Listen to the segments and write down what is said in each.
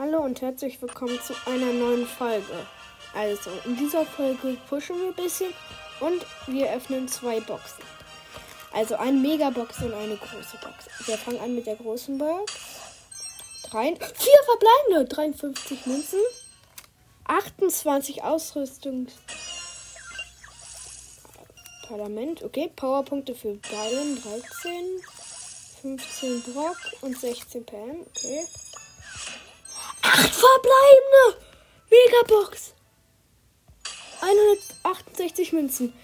Hallo und herzlich willkommen zu einer neuen Folge. Also, in dieser Folge pushen wir ein bisschen und wir öffnen zwei Boxen. Also eine Megabox und eine große Box. Wir fangen an mit der großen Box. Drei, vier verbleibende, 53 Münzen, 28 Ausrüstungs... Parlament, okay, Powerpunkte für Byron, 13, 15 Brock und 16 Pam, okay. Acht verbleibende! Megabox! 168 Münzen.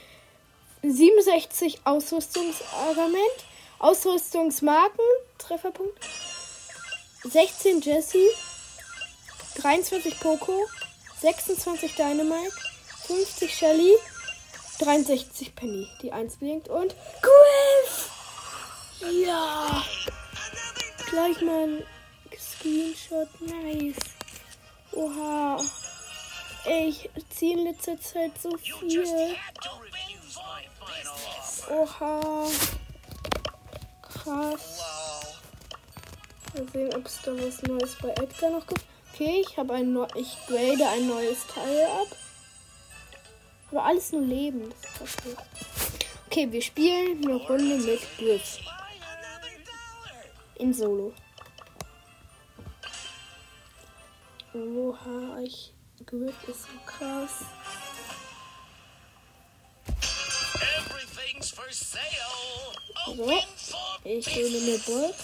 67 Ausrüstungsargument. Ausrüstungsmarken. Trefferpunkt. 16 Jesse. 23 Poco. 26 Dynamite. 50 Shelly. 63 Penny. Die 1 blinkt. Und Griff! Ja! Gleich mal Screenshot. Nice. Oha. Ich ziehe in letzter Zeit so viel. Oha. Krass. Mal sehen, ob es da was Neues bei Edgar noch gibt. Okay, ich habe ein neu ich grade ein neues Teil ab. Aber alles nur Leben. Okay, wir spielen eine Runde mit Griff. In Solo. Oha, ich. Griff ist so krass. So, ich hole eine Box.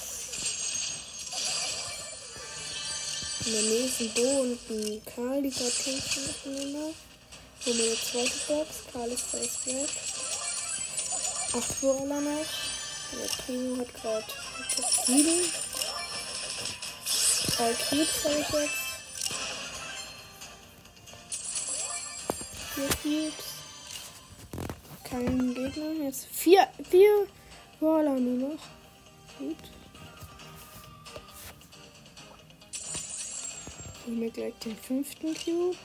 In der nächsten Bo und ein Karl, die gerade kämpfen miteinander. Hole mir eine zweite Box. Karl ist fast weg. Acht Brawler noch. Der Primo hat gerade sieben. Drei Cubes habe ich jetzt. Vier. Kein Gegner. Jetzt vier, vier Brawler nur noch. Gut. Nehmen wir gleich den fünften Cube.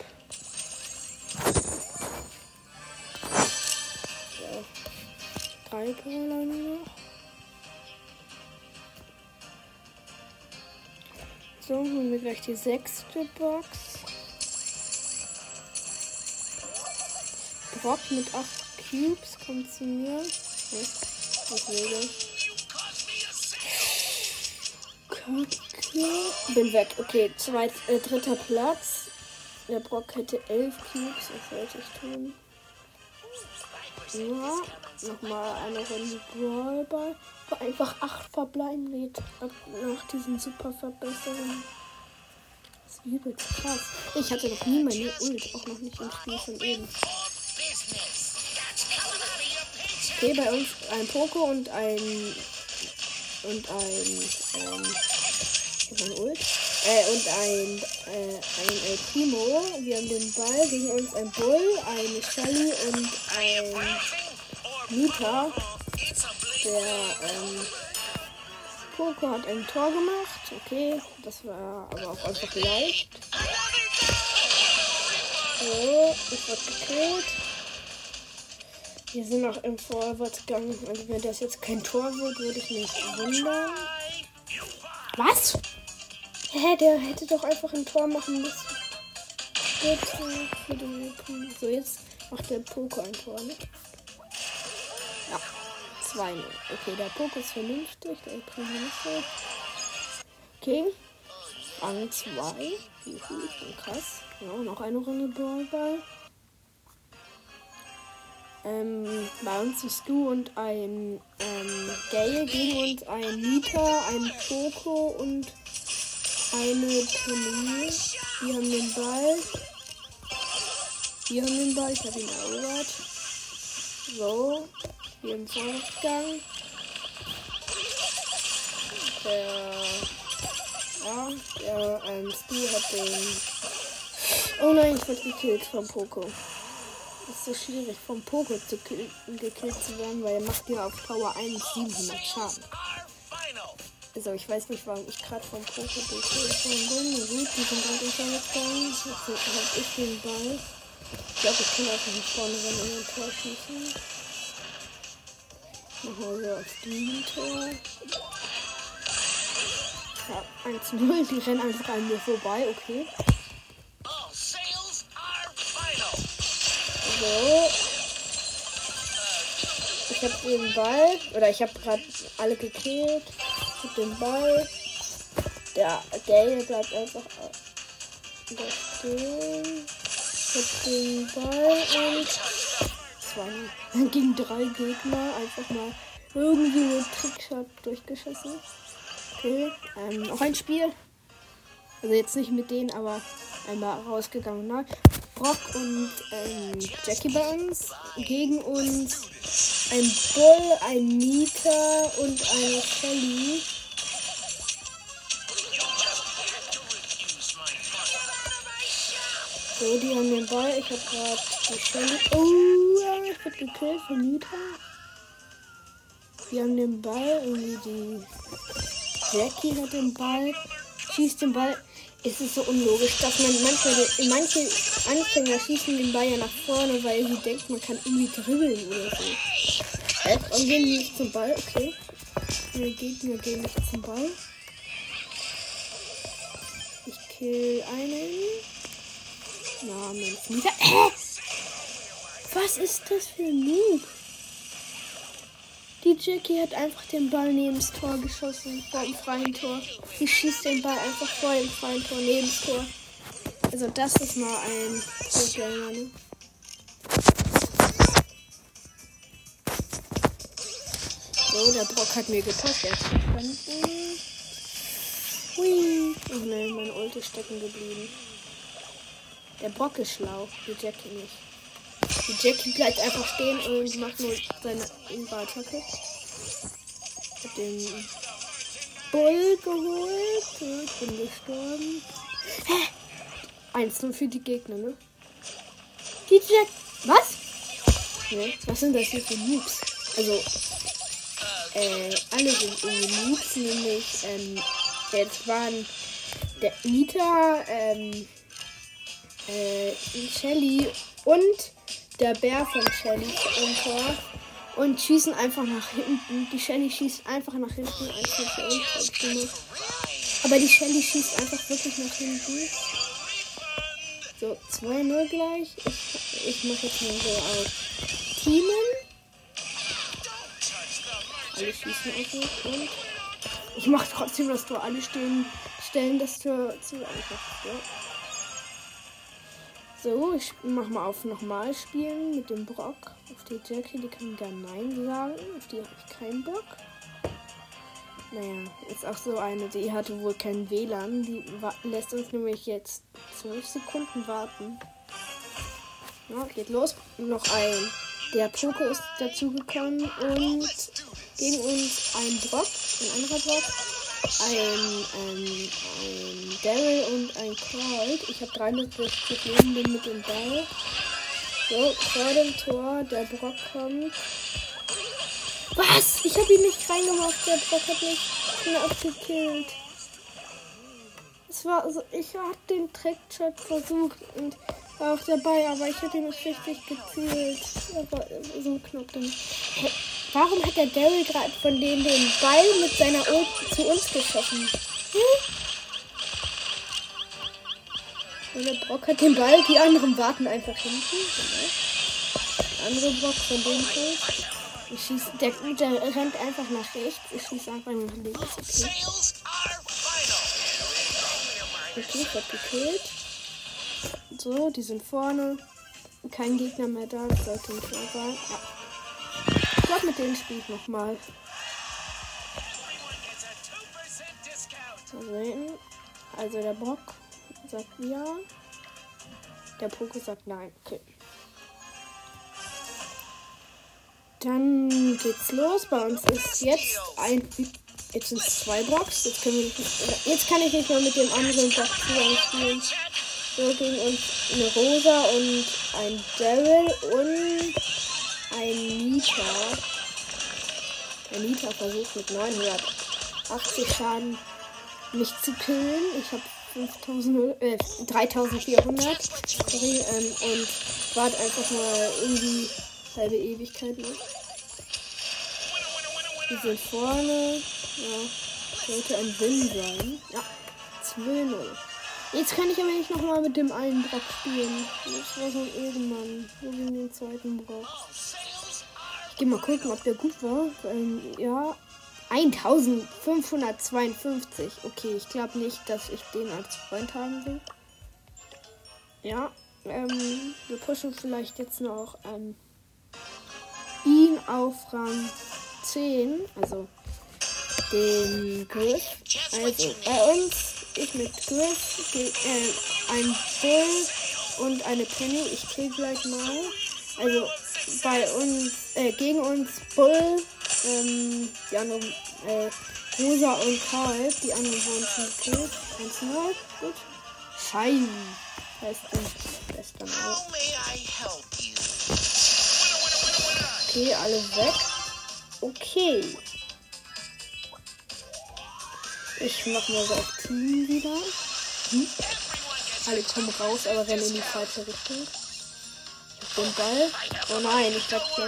So. Drei Brawler nur noch. So, holen wir gleich die sechste Box. Brock mit 8 Cubes kommt zu mir. Was will Kacke. Bin weg. Okay, zweit, äh, dritter Platz. Der Brock hätte 11 Cubes. Was sollte ich tun? Ja, nochmal eine Runde Brawlball. Einfach 8 verbleiben nach diesen super Verbesserungen. Das ist übelst krass. Ich hatte noch nie meine Ult, auch noch nicht im Spiel von eben. Okay, bei uns ein Poco und ein und ein ähm, ein Ult äh, und ein äh, ein El Primo. Wir haben den Ball gegen uns ein Bull, eine Shelly und ein Nita. Der ähm, Poco hat ein Tor gemacht. Okay, das war aber auch einfach leicht. So, ich wurde gekillt. Wir sind noch im Vorwärtsgang. Also wenn das jetzt kein Tor wird, würde ich mich wundern. Was? Hä, der hätte doch einfach ein Tor machen müssen. Den So, jetzt macht der Poco ein Tor, ne? Ja. 2 -0. Okay, der Poco ist vernünftig. Der Primo nicht so. Okay. Rang 2. Juhu, krass. Ja, noch eine Runde Ballball. Ähm, ist du und ein ähm, Gale gegen uns ein Nita, ein Poco und eine Penny. Wir haben den Ball. Wir haben den Ball, ich habe ihn erobert. So, wir im Vorwärtsgang. Der, ja, der ähm, Stu hat den. Oh nein, ich wurde gekillt vom Poco ist so schwierig vom Poco zu gekillt zu werden, weil er macht ja auf Power 1 700 Schaden. Also ich weiß nicht, warum ich gerade vom Poco gekillt bin. Gut, die sind gerade untergegangen. Jetzt hab ich den Ball. Ich glaube, ich kann einfach nicht vorne rennen und ein Tor schießen. Machen wir auf die Tor. 1-0. Die rennen einfach an mir vorbei. Okay. So. Ich hab den Ball. Oder ich hab gerade alle gekillt. Ich hab den Ball. Der Gale bleibt einfach stehen. Ich hab den Ball und zwei. Gegen drei Gegner einfach mal irgendwie mit Trickshot durchgeschossen. Okay. Ähm, noch ein Spiel. Also jetzt nicht mit denen, aber einmal rausgegangen. Ne? Brock und ähm, Jackie bei uns. Gegen uns ein Bull, ein Nita und eine Shelly. So, die haben den Ball. Ich habe gerade die Shelly. Oh, ich wurde gekillt von Nita. Die haben den Ball. Irgendwie die Jackie hat den Ball. Schießt den Ball. Es ist so unlogisch, dass man manchmal, manche Anfänger schießen den Ball ja nach vorne, weil sie denken, man kann irgendwie dribbeln oder so. Und gehen nicht zum Ball? Okay. Die Gegner gehen nicht zum Ball. Ich kill einen. Namens Mieter. Äh! Was ist das für ein Noob? Die Jackie hat einfach den Ball neben das Tor geschossen, vor dem freien Tor. Die schießt den Ball einfach vor dem freien Tor neben das Tor. Also das ist mal ein Gamer, ne? So, der Brock hat mir gepasst. Verstanden. Hui. Oh nein, mein Ult ist stecken geblieben. Der Brock ist schlau, die Jackie nicht. Die Jackie bleibt einfach stehen und macht nur seine Inverattacke. Hab den Bull geholt. Ich bin gestorben. Hä? Eins nur für die Gegner, ne? Die Jack. Was? Ne? Was sind das hier für Noobs? Also, äh, alle sind irgendwie Noobs, nämlich, ähm, jetzt waren der Nita, ähm, äh, Shelly und der Bär von Shelly im Tor und schießen einfach nach hinten. Die Shelly schießt einfach nach hinten, als für uns Aber die Shelly schießt einfach wirklich nach hinten. So, 2-0 gleich. Ich, ich mache jetzt mal so auf Teamen. Alle schießen einfach und ich mache trotzdem das Tor. Alle stehen, stellen das Tor zu einfach. Ja. So, ich mach mal auf nochmal spielen mit dem Brock. Auf die Jackie, die kann gar Nein sagen. Auf die habe ich keinen Bock. Naja, ist auch so eine, die hatte wohl kein WLAN. Die lässt uns nämlich jetzt 12 Sekunden warten. Ja, geht los. Noch ein. Der Poco ist dazugekommen und gegen uns ein Brock, ein anderer Brock ein, ähm, ein Daryl und ein Colt. Ich habe 360 Leben bin mit dem Ball. So, vor dem Tor, der Brock kommt. Was? Ich habe ihn nicht reingemacht. Der Brock hat mich knapp gekillt. Es war also, ich habe den Trickshot versucht und war auch dabei, aber ich ihn nicht richtig gezielt. Aber so knapp dann. Warum hat der Daryl gerade von denen den Ball mit seiner Ult zu uns geschossen? Hm? Und der Brock hat den Ball, die anderen warten einfach hinten. Der andere Brock von dem Fall. Ich schieß, der, der rennt einfach nach rechts. Ich schieße einfach nach links. Okay. Okay, ich hab gekillt. So, die sind vorne. Kein Gegner mehr da. Sollte ein Tor sein. Ja glaube, mit denen spiele ich nochmal. Also der Bock sagt ja. Der Poko sagt nein. Okay. Dann geht's los. Bei uns ist jetzt ein. Jetzt sind es zwei Blocks. Jetzt, können wir jetzt kann ich nicht mehr mit dem anderen Block spielen. So gegen uns eine Rosa und ein Daryl und ein Nita. Der Nita versucht mit 980 Schaden mich zu killen. Ich habe 5000, äh, 3400 sorry, ähm, und warte einfach mal irgendwie halbe Ewigkeit noch. Die sind vorne. Ja. Sollte ein Win sein. Ja, 2-0. Jetzt kann ich aber nicht nochmal mit dem einen Brock spielen. Das war so ein Ehrenmann. So wie den zweiten Brock. Ich geh mal gucken, ob der gut war. Ähm, ja. 1552. Okay, ich glaube nicht, dass ich den als Freund haben will. Ja. Ähm, wir pushen vielleicht jetzt noch ähm, ihn auf Rang 10. Also den Griff. Also bei uns, ich mit Griff, äh, ein Bull und eine Penny. Ich krieg gleich mal. Also bei uns, äh, gegen uns Bull, ähm, die anderen, äh, Rosa und Karl, die anderen wurden schon gekillt. 1-0, gut. Schein heißt ein bester Name. Okay, alle weg. Okay. Ich mach mal so auf Team wieder. Hm? Alle kommen raus, aber rennen in die falsche Richtung. Ich hab den Ball. Oh nein, ich glaub hier.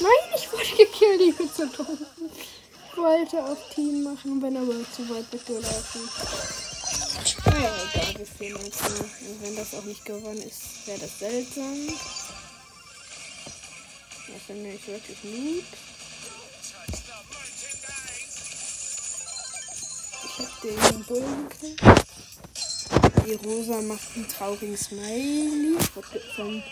Nein, ich wurde gekillt, ich bin zu dumm. Ich wollte auf Team machen, bin aber zu weit weggelaufen. Naja, egal, wir fehlen uns nur. Und wenn das auch nicht gewonnen ist, wäre das seltsam. Das finde ich wirklich lieb. Den Bullen Die Rosa macht einen traurigen Smiley. Vom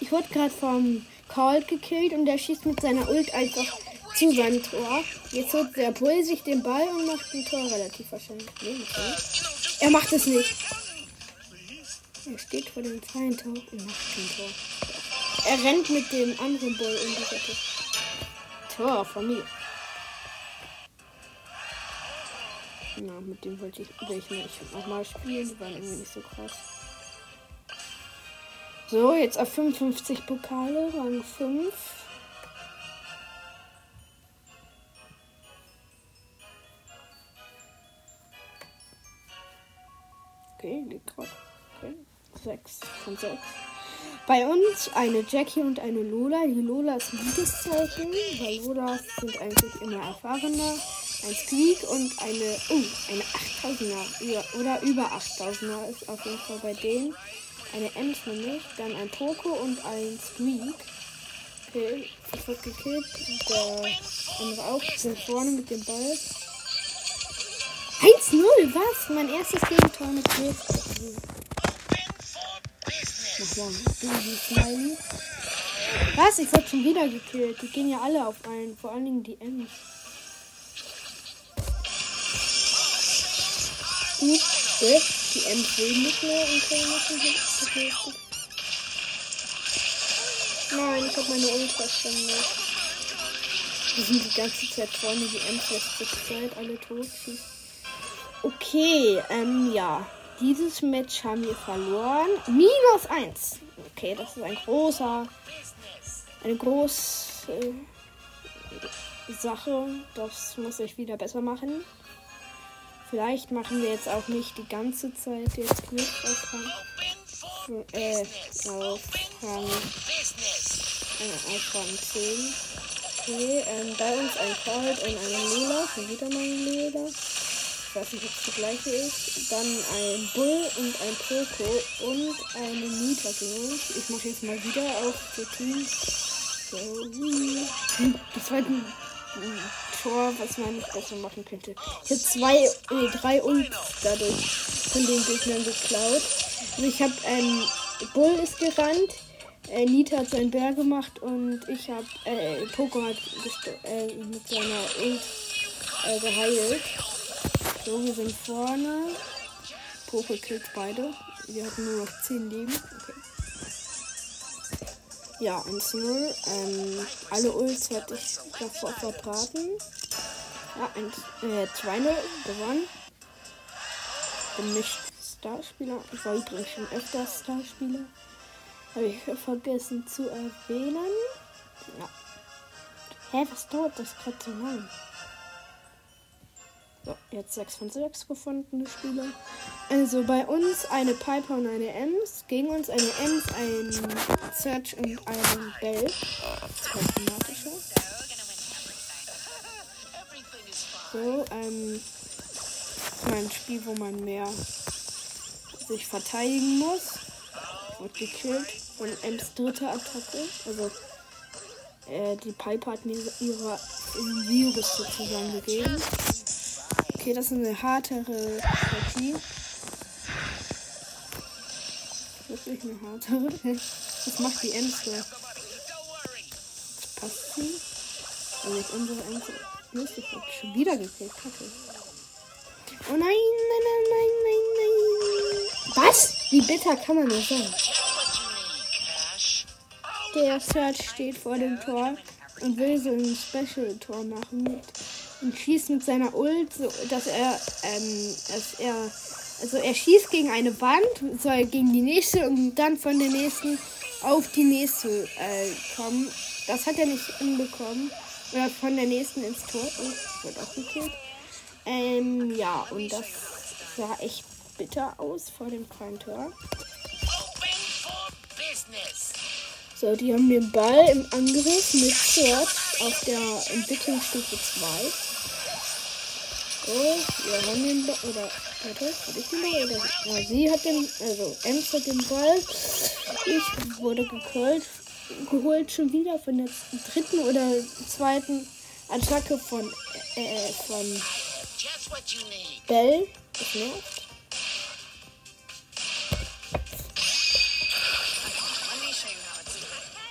ich wurde gerade vom Call gekillt und der schießt mit seiner Ult einfach zu seinem Tor. Jetzt holt der Bull sich den Ball und macht ein Tor relativ wahrscheinlich. Er macht es nicht. Er steht vor dem freien Tor und macht ein Tor. Er rennt mit dem anderen Bull in die. Tor von mir. Na, mit dem wollte ich, will ich nicht nochmal spielen. Die waren irgendwie nicht so krass. So, jetzt auf 55 Pokale, Rang 5. Okay, liegt gerade. Okay. 6 von 6. Bei uns eine Jackie und eine Lola. Die Lola ist ein gutes Zeichen, weil Lolas sind eigentlich immer erfahrener ein Squeak und eine, oh, eine 8000er oder über 8000er ist auf jeden Fall bei denen. Eine Ems nämlich, dann ein Poco und ein Squeak. Okay, ich wurde gekillt. Der andere auch sind vorne mit dem Ball. 1-0, was? Mein erstes Gegentor mit Griff. Nochmal. Baby Smiley. Was? Ich wurde schon wieder gekillt. Die gehen ja alle auf einen. Vor allen Dingen die Ems. Gut. Äh, die will nicht mehr und können nicht Nein, ich habe meine Ultraschande. Wir sind die ganze Zeit vorne, die Ems lässt Zeit alle tot Okay, ähm, ja. Dieses Match haben wir verloren. Minus 1. Okay, das ist ein großer, eine große Sache. Das muss ich wieder besser machen. Vielleicht machen wir jetzt auch nicht die ganze Zeit jetzt Glück auf Rang, äh, auf Rang, äh, auf Rang 10. Okay, ähm, bei uns ein Cold und eine Lola, schon wieder mal ein Lola. Ich weiß nicht, ob es die gleiche ist. Dann ein Bull und ein Poco und eine Nita uns. Ich mache jetzt mal wieder auf die Team. So, hm, das war Tor, was man nicht besser machen könnte. Ich habe zwei, nee, drei Ults dadurch von den Gegnern geklaut. Also ich habe, ähm, Bull ist gerannt, äh, Nita hat seinen Bär gemacht und ich habe, äh, Poco hat äh, mit seiner Ult äh, geheilt. So, wir sind vorne. Poco killt beide. Wir hatten nur noch 10 Leben. Okay. Ja, 1-0. Ähm, alle Ults hatte ich davor verbraten. Ja, 1, äh, 2-0 gewonnen. Bin nicht Starspieler. Ich war übrigens schon öfter Starspieler. Habe ich vergessen zu erwähnen. Ja. Hä, was dauert das gerade so lang? So, jetzt 6 von 6 gefundene Spieler. Also bei uns eine Piper und eine Ems. Gegen uns eine Ems, ein Search und ein Bell. Das automatischer. so. Ähm, das ein Spiel, wo man mehr sich verteidigen muss. Wird gekillt von Ems dritte Attacke. Also äh, die Piper hat mir ihre Virus sozusagen gegeben. Okay, das ist eine hartere Partie. Wirklich eine hartere. Was macht die Ems da? Passt sie? Also jetzt unsere Ems. Mist, ich hab schon wieder gekillt. Kacke. Oh nein, nein, nein, nein, nein, nein. Was? Wie bitter kann man das sein? Der Search steht vor dem Tor und will so ein Special-Tor machen mit, und schießt mit seiner Ult, so dass er, ähm, dass er, also er schießt gegen eine Wand, soll gegen die nächste und dann von der nächsten auf die nächste äh, kommen. Das hat er nicht hinbekommen. Oder von der nächsten ins Tor. Oh, wird auch gekillt. Ähm, ja, und das sah echt bitter aus vor dem freien Tor. So, die haben den Ball im Angriff mit Sword auf der Entwicklungsstufe 2. Oh, wir haben den Ball. Oder, warte, hab ich den Ball? Oder, ja, sie hat den, also Ems hat den Ball. Ich wurde geholt, geholt schon wieder von der dritten oder zweiten Attacke von, äh, von Bell. Das nervt.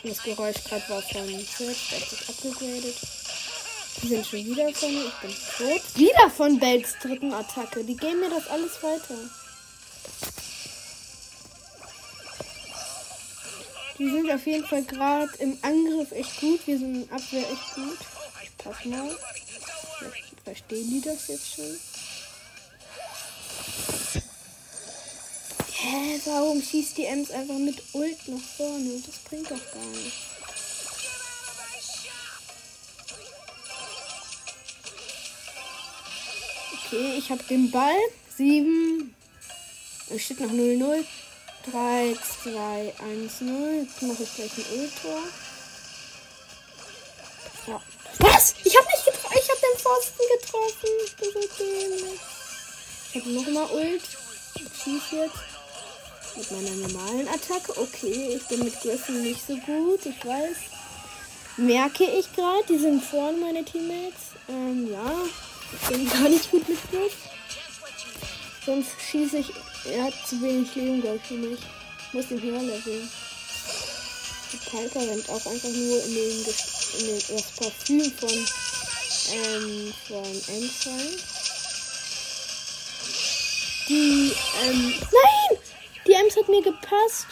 Das Geräusch gerade war von Search, hat sich abgegradet. Die sind schon wieder von mir. Ich bin tot. Wieder von Bells dritten Attacke. Die geben mir das alles weiter. Die sind auf jeden Fall gerade im Angriff echt gut. Wir sind in Abwehr echt gut. Ich pass mal. Verstehen die das jetzt schon. Hä, warum schießt die Ems einfach mit Ult nach vorne? Das bringt doch gar nichts. Okay, ich habe den Ball. 7. Es steht noch 0-0. 3, 2, 1, 0. Jetzt mache ich gleich ein Ult-Tor. Ja. Was? Ich habe nicht getroffen. Ich habe den Pfosten getroffen. Ich bin so dämlich. Ich habe nochmal Ult. Ich schieße jetzt. Mit meiner normalen Attacke. Okay, ich bin mit Griffin nicht so gut. Ich weiß. Merke ich gerade. Die sind vorne, meine Teammates. Ähm, ja. Bin gar nicht gut mit Griff. Sonst schieße ich. Er hat zu wenig Leben, glaube ich, für mich. Ich muss den höher leveln. Die Piper rennt auch einfach nur in den, in den das Parfüm von ähm, von Ensign. Die, ähm, nein! Die Ems hat mir gepasst.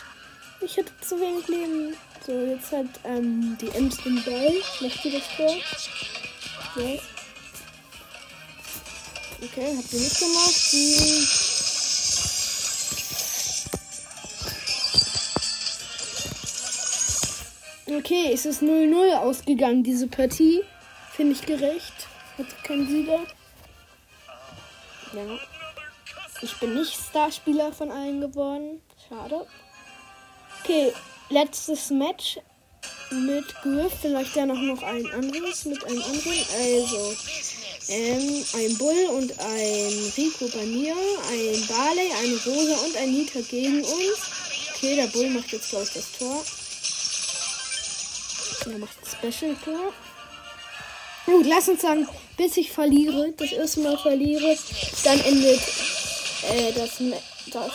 Ich hatte zu wenig Leben. So, jetzt hat ähm, die Ems den Ball. Macht sie das vor? Ja. Okay, hat sie nicht gemacht. Sie. Okay, es ist 0-0 ausgegangen, diese Partie. Finde ich gerecht. Hat keinen Sieger. Ja. Ich bin nicht Starspieler von allen geworden. Schade. Okay, letztes Match mit Griff. Vielleicht ja noch ein anderes mit einem anderen. Also, ähm, ein Bull und ein Rico bei mir. Ein Barley, eine Rosa und ein Nita gegen uns. Okay, der Bull macht jetzt, glaube das Tor. Er macht das Special-Tor. Gut, lass uns sagen, bis ich verliere, das erste Mal verliere, dann endet äh, das, das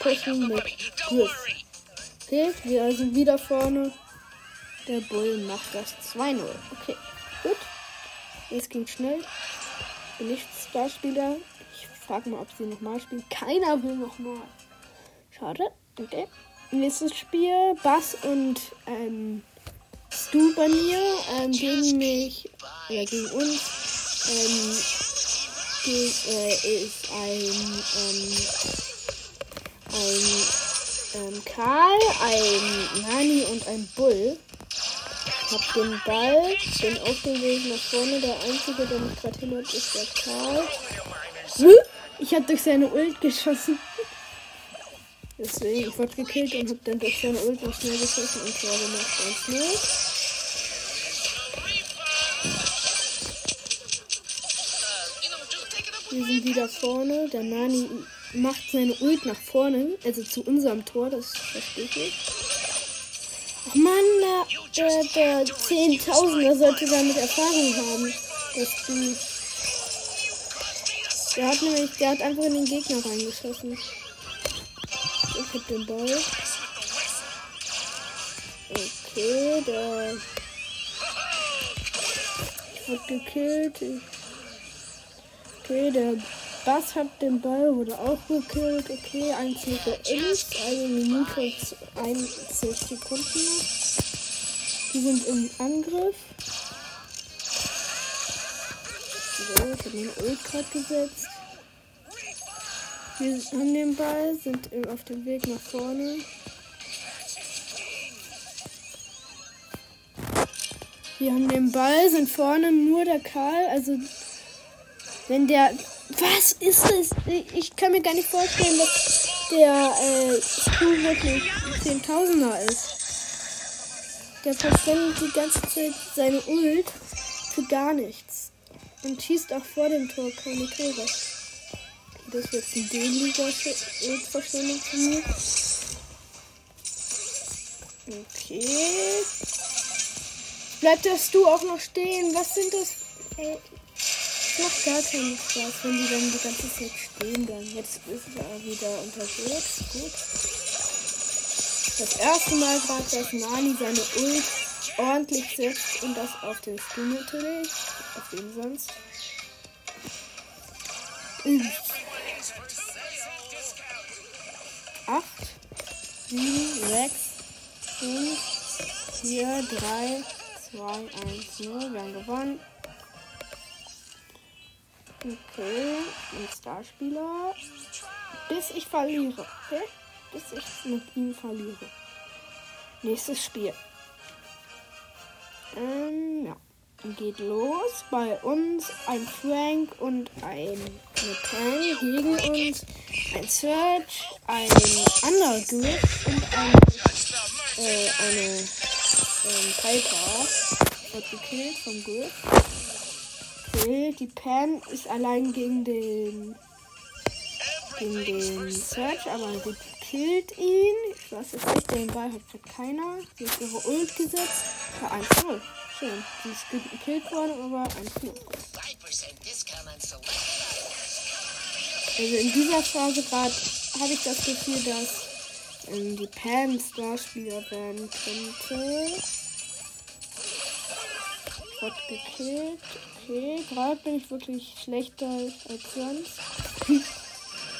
Pushen mit Griff. Okay, wir sind wieder vorne. Der Bull macht das 2-0. Okay, gut. Es ging schnell. Bin nicht Starspieler. Ich frage mal, ob sie nochmal spielen. Keiner will nochmal. Schade. Okay. Nächstes Spiel. Bass und ähm, Stu bei mir ähm, gegen mich, ja, gegen uns. Ähm, äh, ist ein, ähm, ein ähm, Karl, ein Nani und ein Bull. Den Ball, dem Weg nach vorne. Der einzige, der mich gerade hindert, ist der Karl. Ich hab durch seine Ult geschossen. Deswegen, ich wurde gekillt und hab dann durch seine Ult noch schnell geschossen und Tor gemacht. 1-0. Wir sind wieder vorne. Der Nani macht seine Ult nach vorne, also zu unserem Tor, das verstehe ich nicht. Mann, der, der, der Zehntausender sollte damit Erfahrung haben. Das du. Der hat nämlich, der hat einfach in den Gegner reingeschossen. Ich hab den Ball. Okay, der hat gekillt. Okay, der Bass hat den Ball, wurde auch gekillt. Okay, 1 zu 1, eine Minute 61 Sekunden noch. Die sind im Angriff. So, ich habe den Ult gerade gesetzt. Wir haben den Ball, sind auf dem Weg nach vorne. Wir haben den Ball, sind vorne nur der Karl. Also, wenn der. Was ist das? Ich kann mir gar nicht vorstellen, dass der äh, wirklich 10.000er ist. Der verschwendet die ganze Zeit seine Ult für gar nichts. Und schießt auch vor dem Tor keine Tore. Das ist jetzt ein D-Liga-Verschwendung von mir. Okay. Bleibt das du auch noch stehen? Was sind das? Ey, macht gar keinen Spaß, wenn die dann die ganze Zeit stehen bleiben. Jetzt ist er wieder unterwegs. Gut. Das erste Mal gerade, dass Nani seine Ult ordentlich setzt und das auf den Stuhl natürlich. Auf wen sonst? Acht, sieben, sechs, fünf, vier, drei, 2, 1, 0. Wir haben gewonnen. Okay, ein Starspieler. Bis ich verliere. Okay? Bis ich mit ihm verliere. Nächstes Spiel. Ähm, ja. Geht los. Bei uns ein Frank und ein Metan gegen uns. Ein Search, ein anderer Griff und ein, äh, eine ähm, Piper wird gekillt vom Griff. Okay, die Pam ist allein gegen den gegen den Search, aber sie killt ihn. Ich weiß jetzt nicht, den Ball hat gerade keiner. Sie hat ihre Ult gesetzt. Ja, 1-0. Schön. Sie ist gekillt worden, aber 1-0. Also in dieser Phase gerade habe ich das Gefühl, dass ähm, die Pam Starspieler werden könnte. Wird gekillt. Okay, gerade bin ich wirklich schlechter als sonst.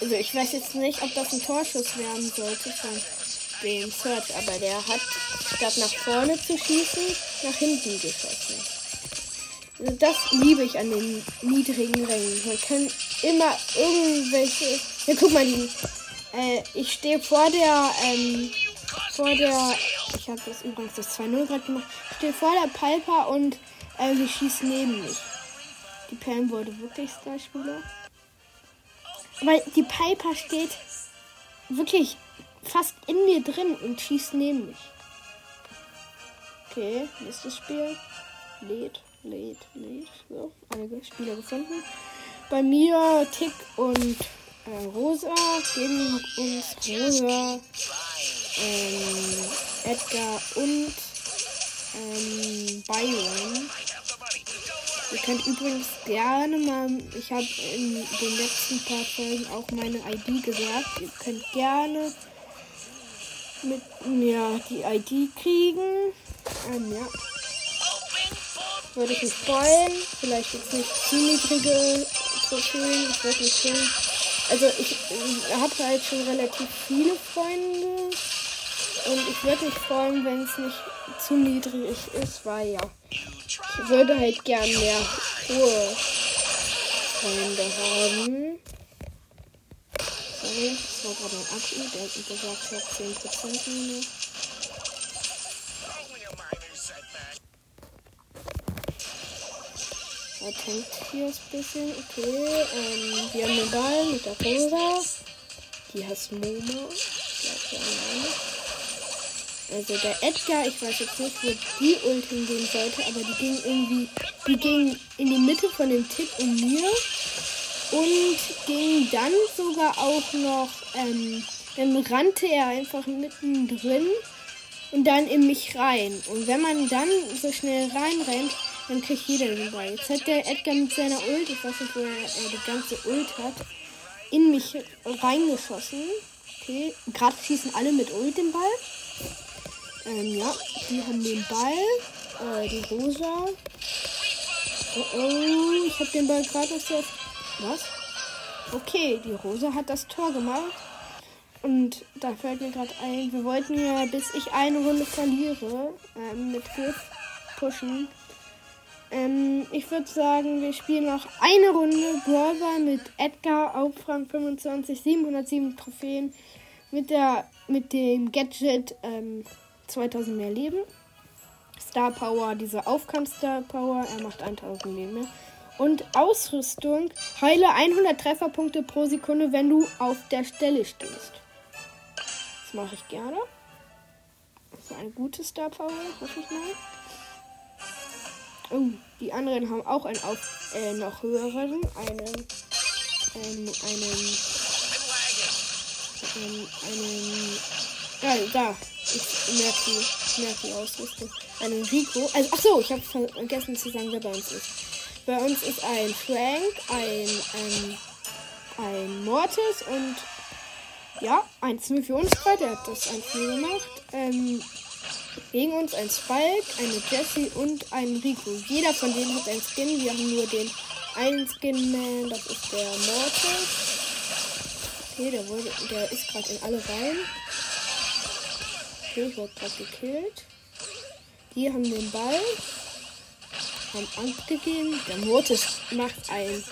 also ich weiß jetzt nicht, ob das ein Torschuss werden sollte von dem Search, aber der hat statt nach vorne zu schießen, nach hinten geschossen. Also das liebe ich an den niedrigen Rängen. Man kann immer irgendwelche. Ja, guck mal, die. Äh, ich stehe vor der. Ähm, vor der. Ich habe das übrigens das 2-0 gerade gemacht. Ich stehe vor der Piper und äh, sie schießt neben mich. Die Pam wurde wirklich Starspieler. Weil die Piper steht wirklich fast in mir drin und schießt neben mich. Okay, nächstes Spiel. Lädt, lädt, lädt. So, einige Spieler gefunden. Bei mir Tick und äh, Rosa gegen uns Rosa, ähm, Edgar und ähm, Byron. Ihr könnt übrigens gerne mal, ich habe in den letzten paar Folgen auch meine ID gesagt, ihr könnt gerne mit mir die ID kriegen. Ähm, ja. Würde ich mich freuen. Vielleicht jetzt nicht zu niedrige Trophäen. Ich würde mich schon. Also ich, ich habe halt schon relativ viele Freunde. Und ich würde mich freuen, wenn es nicht zu niedrig ist, weil ja. Ich würde halt gern mehr hohe Freunde haben. Sorry, das war gerade ein Akku, der hat gesagt, hat 10% nur noch. Er tankt hier ein bisschen. Okay, ähm, wir haben den Ball mit der Rosa. Die heißt Moma. Die hat ja alleine. Also der Edgar, ich weiß jetzt nicht, wo die Ult hingehen sollte, aber die ging irgendwie, die ging in die Mitte von dem Tipp und mir. und ging dann sogar auch noch, ähm, dann rannte er einfach mittendrin und dann in mich rein. Und wenn man dann so schnell reinrennt, dann kriegt jeder den Ball. Jetzt hat der Edgar mit seiner Ult, ich weiß nicht, wo er äh, die ganze Ult hat, in mich reingeschossen. Okay, gerade schießen alle mit Ult den Ball. Ähm, ja, die haben den Ball. Äh, die Rosa. Oh, oh, ich habe den Ball gerade aus der... Was? Okay, die Rosa hat das Tor gemacht. Und da fällt mir gerade ein, wir wollten ja, bis ich eine Runde verliere, ähm, mit Griff pushen. Ähm, ich würde sagen, wir spielen noch eine Runde Brawler mit Edgar auf Rang 25, 707 Trophäen mit der mit dem Gadget ähm, 2000 mehr Leben. Star Power, diese Aufkampf Star Power, er macht 1000 Leben mehr. Und Ausrüstung, heile 100 Trefferpunkte pro Sekunde, wenn du auf der Stelle stehst. Das mache ich gerne. Das ist eine gute Star Power, hoffe ich mal. Oh, die anderen haben auch einen auf, äh, noch höheren, einen, ähm, einen, ähm, einen, ja, da, ich merke die, ich merke die Ausrüstung, einen Rico, also, ach so, ich habe vergessen zu sagen, wer bei uns ist. Bei uns ist ein Frank, ein, ähm, ein Mortis und ja, ein Smith für uns drei, der hat das 1 gemacht. Ähm, gegen uns ein Spike, eine Jessie und ein Rico. Jeder von denen hat einen Skin. Wir haben nur den einen Skin-Man, das ist der Mortis. Okay, der, wurde, der ist gerade in alle rein. Okay, gerade gekillt. Die haben den Ball. Haben Angst gegeben. Der Mortis macht ein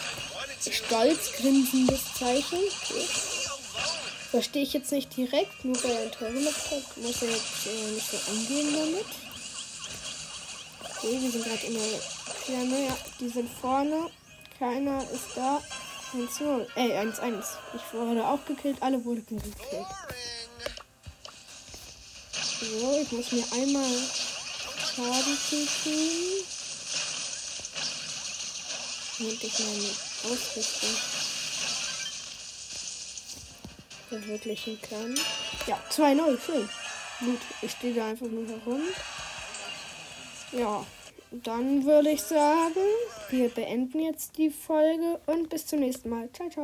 stolz grinsendes Zeichen. Okay. Verstehe ich jetzt nicht direkt, nur weil er ein Tor gemacht hat, muss er jetzt äh, nicht so angehen damit. Okay, wir sind gerade in der Ferne, ja, die sind vorne. Keiner ist da. 1-0, äh, 1-1. Ich wurde auch gekillt, alle wurden gekillt. So, ich muss mir einmal Schaden zufügen. Und ich meine Ausrüstung verwirklichen kann. Ja, 2-0, schön. Gut, ich stehe da einfach nur herum. Ja, dann würde ich sagen, wir beenden jetzt die Folge und bis zum nächsten Mal. Ciao, ciao.